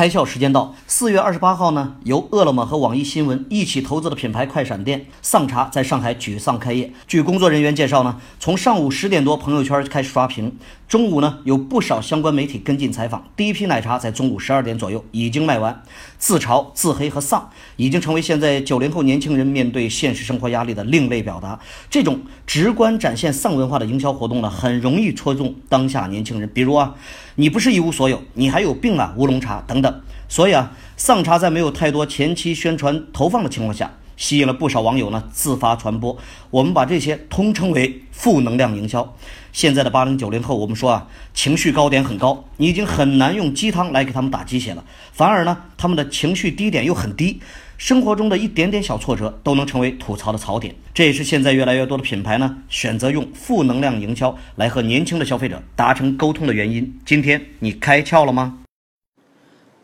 开校时间到，四月二十八号呢，由饿了么和网易新闻一起投资的品牌快闪店丧茶在上海沮丧开业。据工作人员介绍呢，从上午十点多朋友圈开始刷屏，中午呢有不少相关媒体跟进采访。第一批奶茶在中午十二点左右已经卖完。自嘲、自黑和丧已经成为现在九零后年轻人面对现实生活压力的另类表达。这种直观展现丧文化的营销活动呢，很容易戳中当下年轻人。比如啊，你不是一无所有，你还有病啊，乌龙茶等。等，所以啊，丧茶在没有太多前期宣传投放的情况下，吸引了不少网友呢自发传播。我们把这些通称为负能量营销。现在的八零九零后，我们说啊，情绪高点很高，你已经很难用鸡汤来给他们打鸡血了。反而呢，他们的情绪低点又很低，生活中的一点点小挫折都能成为吐槽的槽点。这也是现在越来越多的品牌呢选择用负能量营销来和年轻的消费者达成沟通的原因。今天你开窍了吗？